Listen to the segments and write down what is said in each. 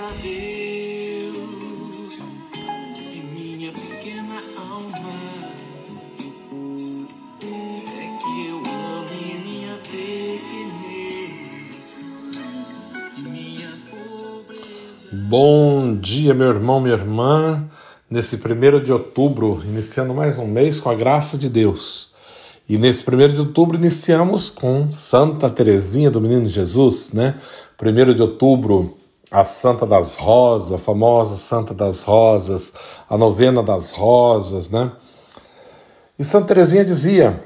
a Deus e minha pequena alma é. Bom dia, meu irmão, minha irmã. Nesse primeiro de outubro, iniciando mais um mês com a graça de Deus. E nesse primeiro de outubro iniciamos com Santa Teresinha do Menino Jesus, né? Primeiro de outubro, a Santa das Rosas, a famosa Santa das Rosas, a novena das rosas, né? E Santa Teresinha dizia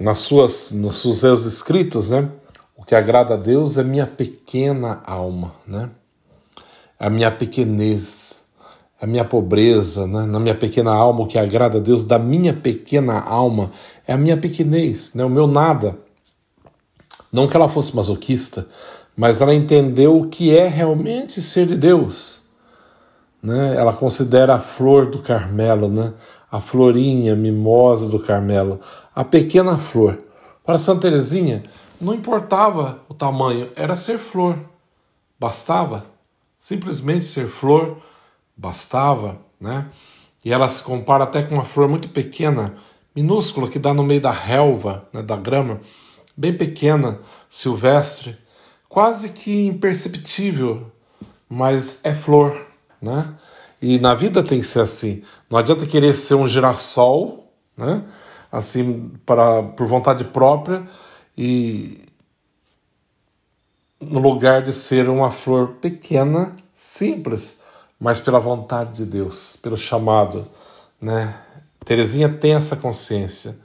nas suas, nos seus escritos, né? O que agrada a Deus é minha pequena alma, né? A minha pequenez, a minha pobreza, né? na minha pequena alma, o que agrada a Deus da minha pequena alma é a minha pequenez, né? o meu nada. Não que ela fosse masoquista, mas ela entendeu o que é realmente ser de Deus. Né? Ela considera a flor do Carmelo, né? a florinha mimosa do Carmelo, a pequena flor. Para Santa Teresinha, não importava o tamanho, era ser flor. Bastava simplesmente ser flor bastava, né? E ela se compara até com uma flor muito pequena, minúscula, que dá no meio da relva, né, da grama, bem pequena, silvestre, quase que imperceptível, mas é flor, né? E na vida tem que ser assim. Não adianta querer ser um girassol, né? Assim, para, por vontade própria e no lugar de ser uma flor pequena, simples, mas pela vontade de Deus, pelo chamado, né? Terezinha tem essa consciência.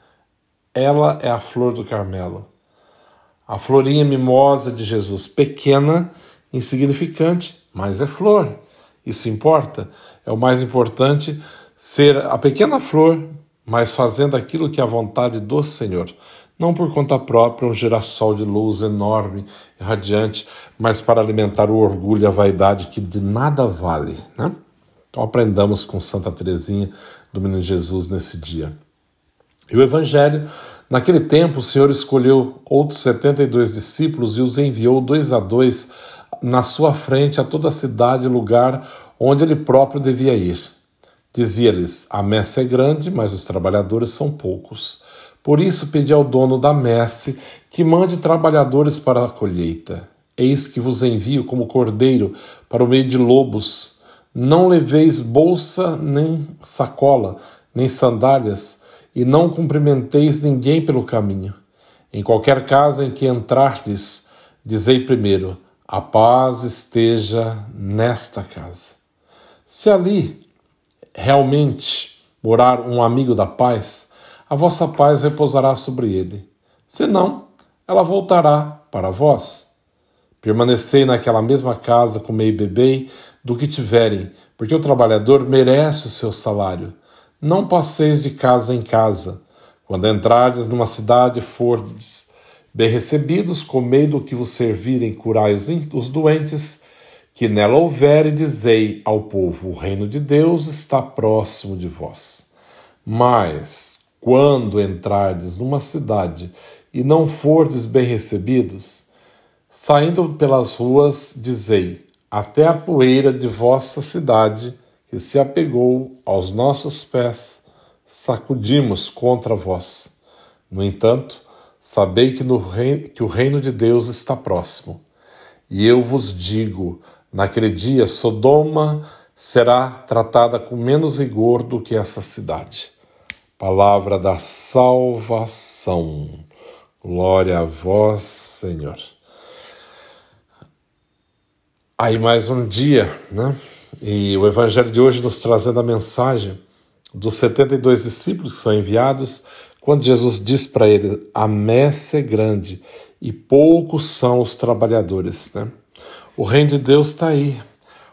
Ela é a flor do Carmelo. A florinha mimosa de Jesus, pequena, insignificante, mas é flor. Isso importa. É o mais importante ser a pequena flor, mas fazendo aquilo que é a vontade do Senhor não por conta própria, um girassol de luz enorme e radiante, mas para alimentar o orgulho e a vaidade que de nada vale. Né? Então aprendamos com Santa Teresinha do Menino Jesus nesse dia. E o Evangelho, naquele tempo, o Senhor escolheu outros 72 discípulos e os enviou dois a dois na sua frente a toda a cidade e lugar onde ele próprio devia ir. Dizia-lhes: A messe é grande, mas os trabalhadores são poucos. Por isso pedi ao dono da messe que mande trabalhadores para a colheita. Eis que vos envio como cordeiro para o meio de lobos. Não leveis bolsa, nem sacola, nem sandálias, e não cumprimenteis ninguém pelo caminho. Em qualquer casa em que entrardes, dizei primeiro: a paz esteja nesta casa. Se ali realmente morar um amigo da paz, a vossa paz repousará sobre ele. Senão, ela voltará para vós. Permanecei naquela mesma casa, comei e bebei do que tiverem, porque o trabalhador merece o seu salário. Não passeis de casa em casa. Quando entrardes numa cidade fordes bem recebidos, comei do que vos servirem, curai os doentes, que nela houver, e dizei ao povo: o reino de Deus está próximo de vós. Mas, quando entrardes numa cidade e não fordes bem recebidos, saindo pelas ruas, dizei: Até a poeira de vossa cidade, que se apegou aos nossos pés, sacudimos contra vós. No entanto, sabei que, no reino, que o reino de Deus está próximo. E eu vos digo: naquele dia, Sodoma será tratada com menos rigor do que essa cidade. Palavra da salvação. Glória a vós, Senhor. Aí mais um dia, né? E o Evangelho de hoje nos trazendo a mensagem dos 72 discípulos que são enviados, quando Jesus diz para eles: A messe é grande e poucos são os trabalhadores, né? O reino de Deus está aí.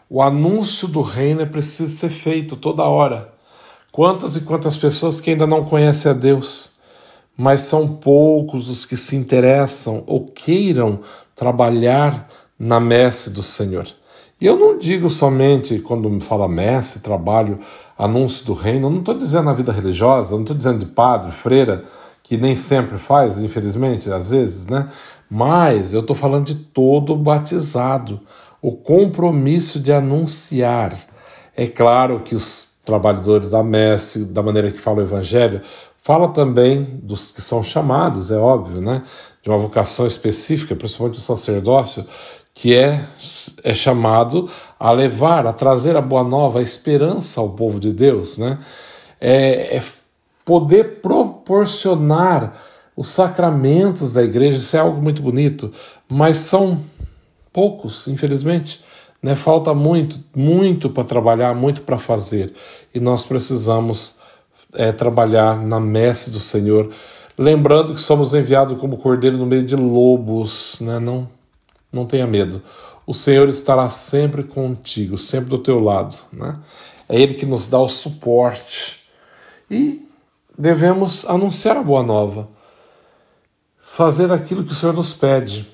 O anúncio do reino é preciso ser feito toda hora. Quantas e quantas pessoas que ainda não conhecem a Deus, mas são poucos os que se interessam ou queiram trabalhar na messe do Senhor. E eu não digo somente quando me fala messe, trabalho, anúncio do reino, eu não estou dizendo na vida religiosa, eu não estou dizendo de padre, freira, que nem sempre faz, infelizmente, às vezes, né? Mas eu estou falando de todo batizado, o compromisso de anunciar. É claro que os trabalhadores da messe, da maneira que fala o Evangelho, fala também dos que são chamados, é óbvio, né? De uma vocação específica, principalmente o sacerdócio, que é, é chamado a levar, a trazer a boa nova, a esperança ao povo de Deus, né? É, é poder proporcionar os sacramentos da igreja, isso é algo muito bonito, mas são poucos, infelizmente. Né? Falta muito, muito para trabalhar, muito para fazer. E nós precisamos é, trabalhar na messe do Senhor, lembrando que somos enviados como cordeiro no meio de lobos. Né? Não, não tenha medo. O Senhor estará sempre contigo, sempre do teu lado. Né? É Ele que nos dá o suporte. E devemos anunciar a boa nova fazer aquilo que o Senhor nos pede.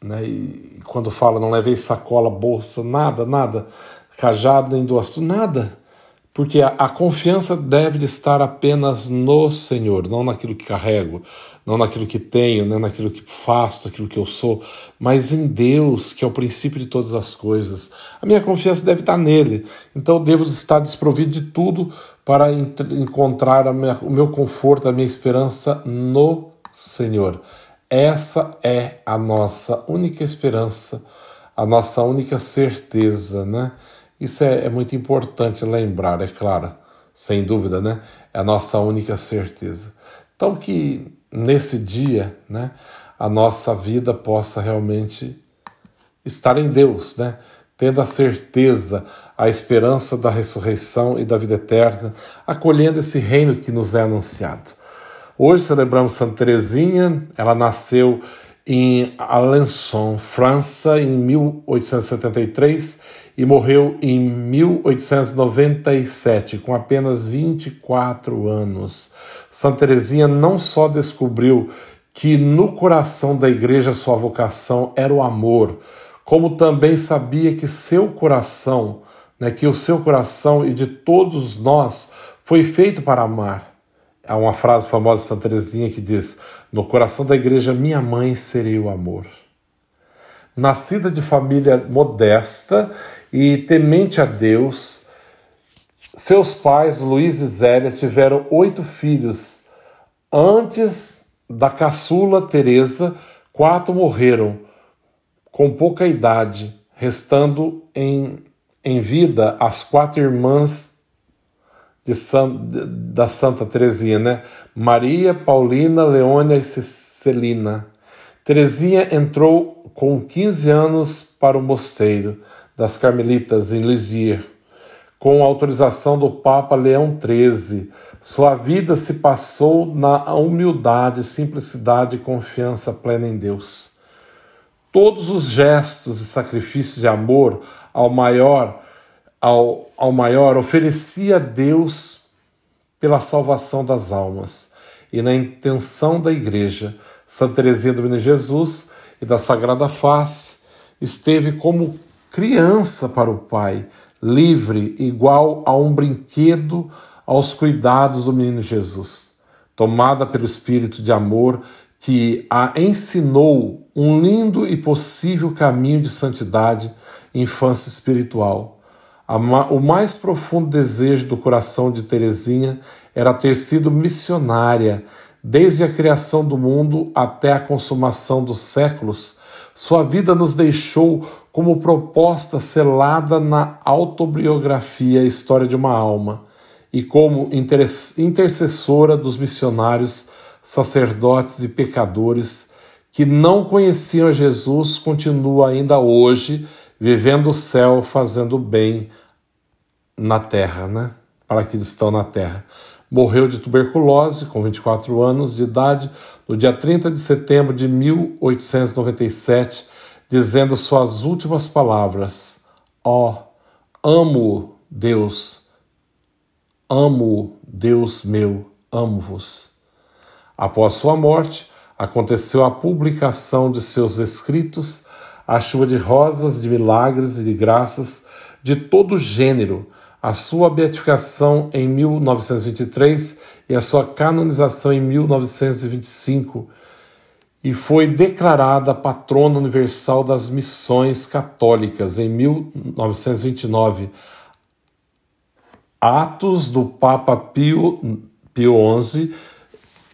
Né? E quando fala, não levei sacola, bolsa, nada, nada, cajado nem duas, nada. Porque a, a confiança deve de estar apenas no Senhor, não naquilo que carrego, não naquilo que tenho, não naquilo que faço, naquilo que eu sou, mas em Deus, que é o princípio de todas as coisas. A minha confiança deve estar nele. Então devo estar desprovido de tudo para encontrar minha, o meu conforto, a minha esperança no Senhor. Essa é a nossa única esperança, a nossa única certeza, né? Isso é, é muito importante lembrar, é claro, sem dúvida, né? É a nossa única certeza. Então que nesse dia, né, a nossa vida possa realmente estar em Deus, né? Tendo a certeza, a esperança da ressurreição e da vida eterna, acolhendo esse reino que nos é anunciado. Hoje celebramos Santa Teresinha, ela nasceu em Alençon, França, em 1873 e morreu em 1897, com apenas 24 anos. Santa Teresinha não só descobriu que no coração da igreja sua vocação era o amor, como também sabia que seu coração, né, que o seu coração e de todos nós foi feito para amar. Há uma frase famosa de Santa Teresinha que diz: No coração da igreja, minha mãe seria o amor. Nascida de família modesta e temente a Deus, seus pais, Luiz e Zélia, tiveram oito filhos. Antes da caçula Teresa, quatro morreram com pouca idade, restando em, em vida as quatro irmãs de San, da Santa Teresinha, né? Maria, Paulina, Leônia e Celina. Teresinha entrou com 15 anos para o mosteiro das Carmelitas em Lisieux, com autorização do Papa Leão XIII. Sua vida se passou na humildade, simplicidade e confiança plena em Deus. Todos os gestos e sacrifícios de amor ao maior ao, ao maior, oferecia a Deus pela salvação das almas. E na intenção da Igreja, Santa Teresinha do Menino Jesus e da Sagrada Face esteve como criança para o Pai, livre, igual a um brinquedo aos cuidados do Menino Jesus, tomada pelo Espírito de amor que a ensinou um lindo e possível caminho de santidade infância espiritual o mais profundo desejo do coração de Teresinha era ter sido missionária, desde a criação do mundo até a consumação dos séculos. Sua vida nos deixou como proposta selada na autobiografia História de uma Alma e como intercessora dos missionários, sacerdotes e pecadores que não conheciam Jesus, continua ainda hoje vivendo o céu, fazendo bem na terra, né? Para que estão na terra. Morreu de tuberculose com 24 anos de idade no dia 30 de setembro de 1897, dizendo suas últimas palavras: Ó, oh, amo Deus, amo Deus meu, amo-vos. Após sua morte, aconteceu a publicação de seus escritos a chuva de rosas, de milagres e de graças de todo gênero, a sua beatificação em 1923 e a sua canonização em 1925. e foi declarada patrona universal das missões católicas em 1929. Atos do Papa Pio, Pio XI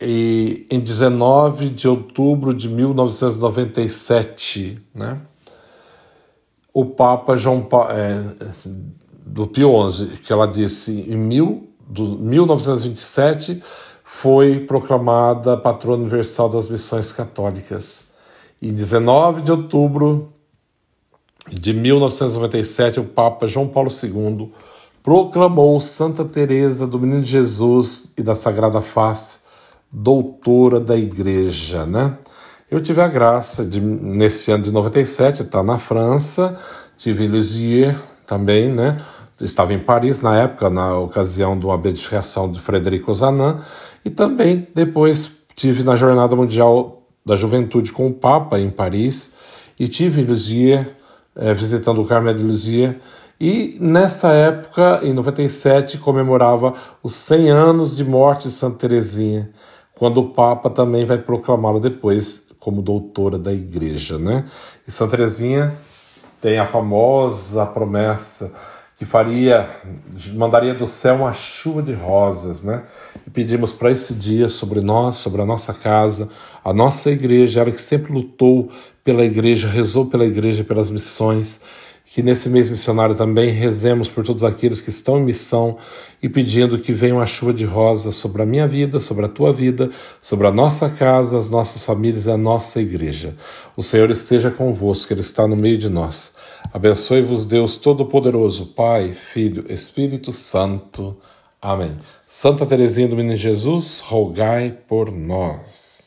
e em 19 de outubro de 1997, né? O Papa João Paulo, é, do Pio XI, que ela disse em mil, do, 1927 foi proclamada patrona universal das missões católicas. Em 19 de outubro de 1997, o Papa João Paulo II proclamou Santa Teresa do Menino Jesus e da Sagrada Face doutora da igreja, né? Eu tive a graça de, nesse ano de 97, estar tá na França, tive Lisieux também, né? Estava em Paris na época, na ocasião de uma beatificação de Frederico Zanin, e também depois tive na Jornada Mundial da Juventude com o Papa em Paris, e tive Lisieux, é, visitando o Carmel de Lisieux, e nessa época, em 97, comemorava os 100 anos de morte de Santa Teresinha quando o Papa também vai proclamá-lo depois como doutora da Igreja, né? E Santa Teresinha tem a famosa promessa que faria, mandaria do céu uma chuva de rosas, né? E pedimos para esse dia sobre nós, sobre a nossa casa, a nossa igreja, ela que sempre lutou pela igreja, rezou pela igreja, pelas missões que nesse mês missionário também rezemos por todos aqueles que estão em missão e pedindo que venha uma chuva de rosas sobre a minha vida, sobre a tua vida, sobre a nossa casa, as nossas famílias e a nossa igreja. O Senhor esteja convosco, Ele está no meio de nós. Abençoe-vos, Deus Todo-Poderoso, Pai, Filho, Espírito Santo. Amém. Santa Teresinha do Menino Jesus, rogai por nós.